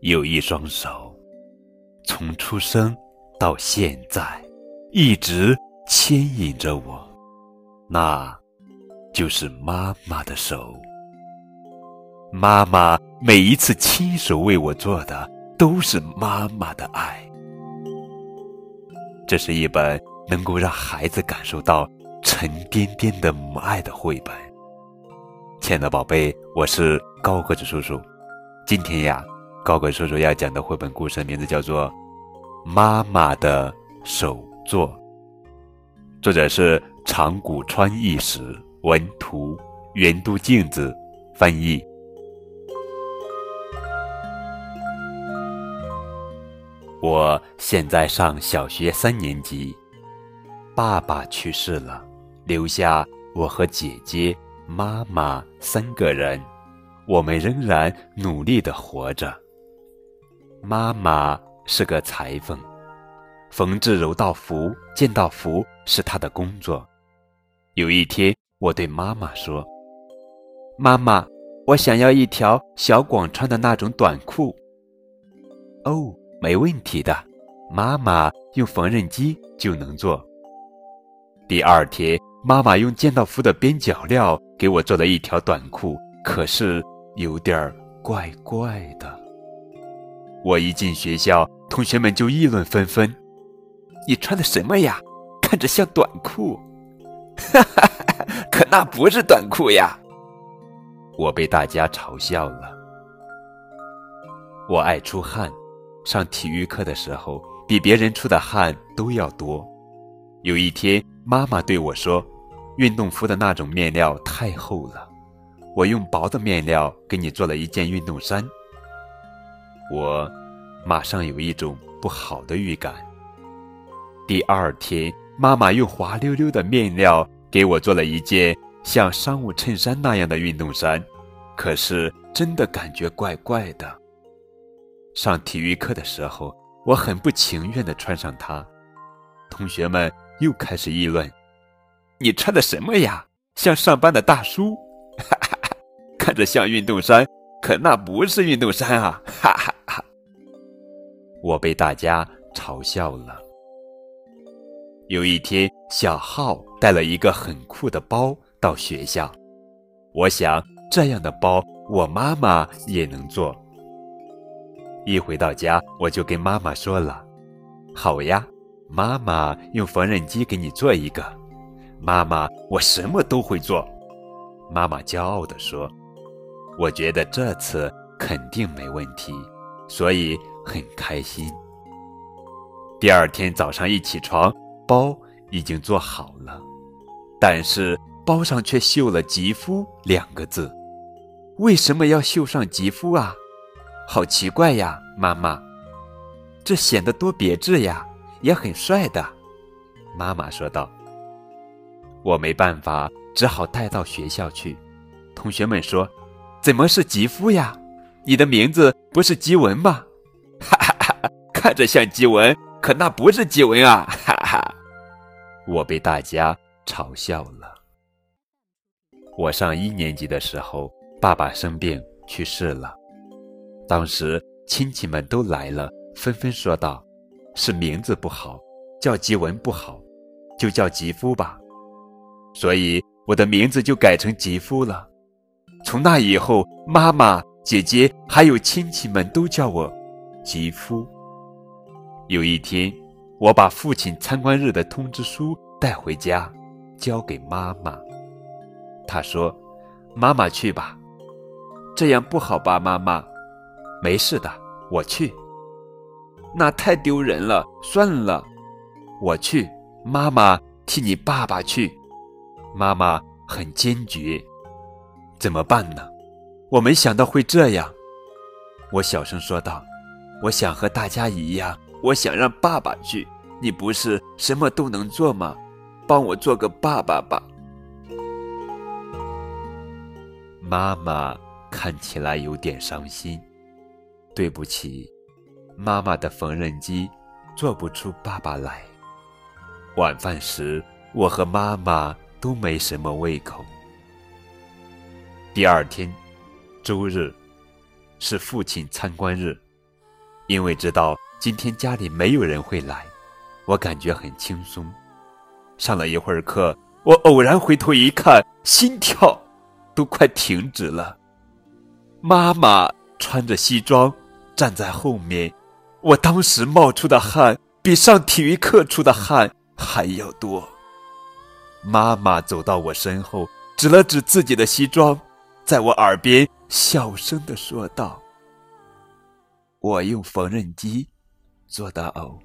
有一双手，从出生到现在，一直牵引着我，那，就是妈妈的手。妈妈每一次亲手为我做的，都是妈妈的爱。这是一本能够让孩子感受到沉甸甸的母爱的绘本。亲爱的宝贝，我是高个子叔叔，今天呀。高贵叔叔要讲的绘本故事名字叫做《妈妈的手作》，作者是长谷川义史，文图原都镜子翻译。我现在上小学三年级，爸爸去世了，留下我和姐姐、妈妈三个人，我们仍然努力的活着。妈妈是个裁缝，缝制柔道服、剑道服是她的工作。有一天，我对妈妈说：“妈妈，我想要一条小广穿的那种短裤。”“哦，没问题的，妈妈用缝纫机就能做。”第二天，妈妈用剑道服的边角料给我做了一条短裤，可是有点儿怪怪的。我一进学校，同学们就议论纷纷：“你穿的什么呀？看着像短裤。”哈哈，可那不是短裤呀！我被大家嘲笑了。我爱出汗，上体育课的时候，比别人出的汗都要多。有一天，妈妈对我说：“运动服的那种面料太厚了，我用薄的面料给你做了一件运动衫。”我马上有一种不好的预感。第二天，妈妈用滑溜溜的面料给我做了一件像商务衬衫那样的运动衫，可是真的感觉怪怪的。上体育课的时候，我很不情愿地穿上它，同学们又开始议论：“你穿的什么呀？像上班的大叔，哈哈哈，看着像运动衫，可那不是运动衫啊！”哈哈。我被大家嘲笑了。有一天，小浩带了一个很酷的包到学校，我想这样的包我妈妈也能做。一回到家，我就跟妈妈说了：“好呀，妈妈用缝纫机给你做一个。”妈妈，我什么都会做。妈妈骄傲地说：“我觉得这次肯定没问题。”所以。很开心。第二天早上一起床，包已经做好了，但是包上却绣了“吉夫”两个字。为什么要绣上“吉夫”啊？好奇怪呀，妈妈！这显得多别致呀，也很帅的。妈妈说道。我没办法，只好带到学校去。同学们说：“怎么是吉夫呀？你的名字不是吉文吗？” 哈哈看着像吉文，可那不是吉文啊！哈哈，我被大家嘲笑了。我上一年级的时候，爸爸生病去世了。当时亲戚们都来了，纷纷说道：“是名字不好，叫吉文不好，就叫吉夫吧。”所以我的名字就改成吉夫了。从那以后，妈妈、姐姐还有亲戚们都叫我吉夫。有一天，我把父亲参观日的通知书带回家，交给妈妈。她说：“妈妈去吧，这样不好吧？”妈妈：“没事的，我去。”那太丢人了，算了，我去。妈妈替你爸爸去。妈妈很坚决。怎么办呢？我没想到会这样。我小声说道：“我想和大家一样。”我想让爸爸去，你不是什么都能做吗？帮我做个爸爸吧。妈妈看起来有点伤心。对不起，妈妈的缝纫机做不出爸爸来。晚饭时，我和妈妈都没什么胃口，第二天，周日，是父亲参观日。因为知道今天家里没有人会来，我感觉很轻松。上了一会儿课，我偶然回头一看，心跳都快停止了。妈妈穿着西装站在后面，我当时冒出的汗比上体育课出的汗还要多。妈妈走到我身后，指了指自己的西装，在我耳边小声的说道：“我用缝纫机做的袄。”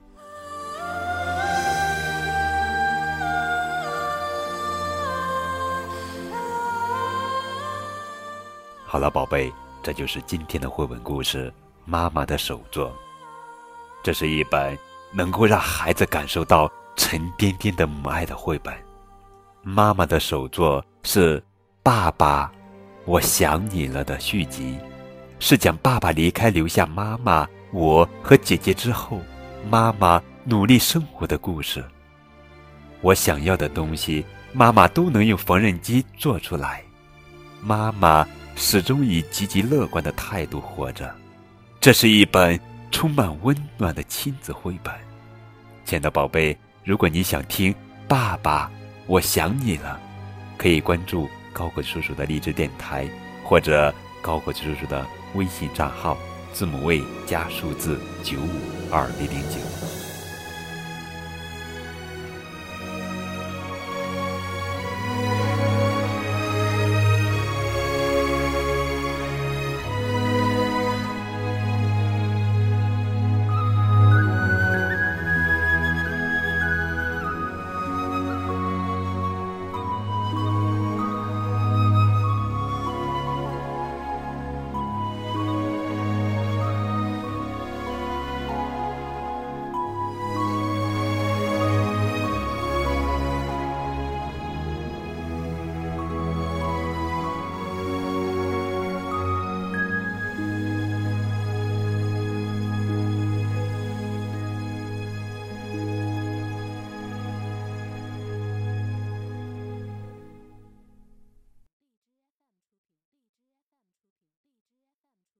好了，宝贝，这就是今天的绘本故事《妈妈的手作》。这是一本能够让孩子感受到沉甸甸的母爱的绘本。妈妈的手作是《爸爸，我想你了》的续集，是讲爸爸离开留下妈妈、我和姐姐之后，妈妈努力生活的故事。我想要的东西，妈妈都能用缝纫机做出来。妈妈始终以积极乐观的态度活着。这是一本充满温暖的亲子绘本。亲爱的宝贝，如果你想听爸爸。我想你了，可以关注高果叔叔的励志电台，或者高果叔叔的微信账号，字母 V 加数字九五二零零九。